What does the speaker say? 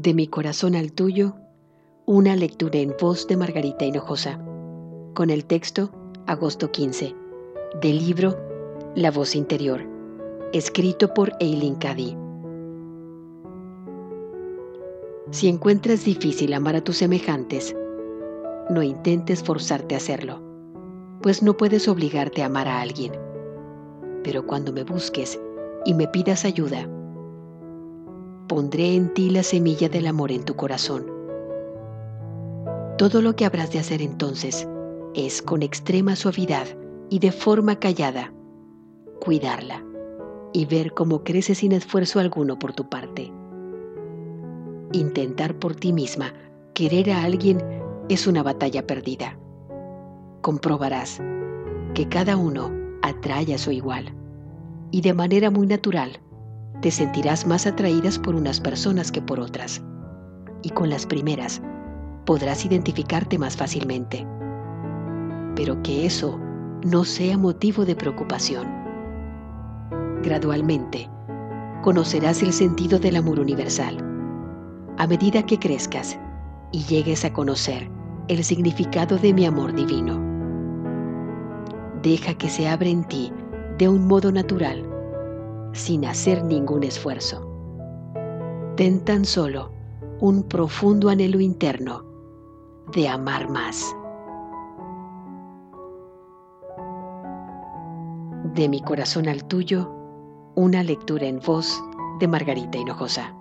De mi corazón al tuyo, una lectura en voz de Margarita Hinojosa, con el texto Agosto 15, del libro La voz interior, escrito por Eileen Cady. Si encuentras difícil amar a tus semejantes, no intentes forzarte a hacerlo, pues no puedes obligarte a amar a alguien. Pero cuando me busques y me pidas ayuda, pondré en ti la semilla del amor en tu corazón. Todo lo que habrás de hacer entonces es con extrema suavidad y de forma callada, cuidarla y ver cómo crece sin esfuerzo alguno por tu parte. Intentar por ti misma querer a alguien es una batalla perdida. Comprobarás que cada uno atrae a su igual y de manera muy natural te sentirás más atraídas por unas personas que por otras. Y con las primeras podrás identificarte más fácilmente. Pero que eso no sea motivo de preocupación. Gradualmente, conocerás el sentido del amor universal. A medida que crezcas y llegues a conocer el significado de mi amor divino. Deja que se abra en ti de un modo natural sin hacer ningún esfuerzo. Ten tan solo un profundo anhelo interno de amar más. De mi corazón al tuyo, una lectura en voz de Margarita Hinojosa.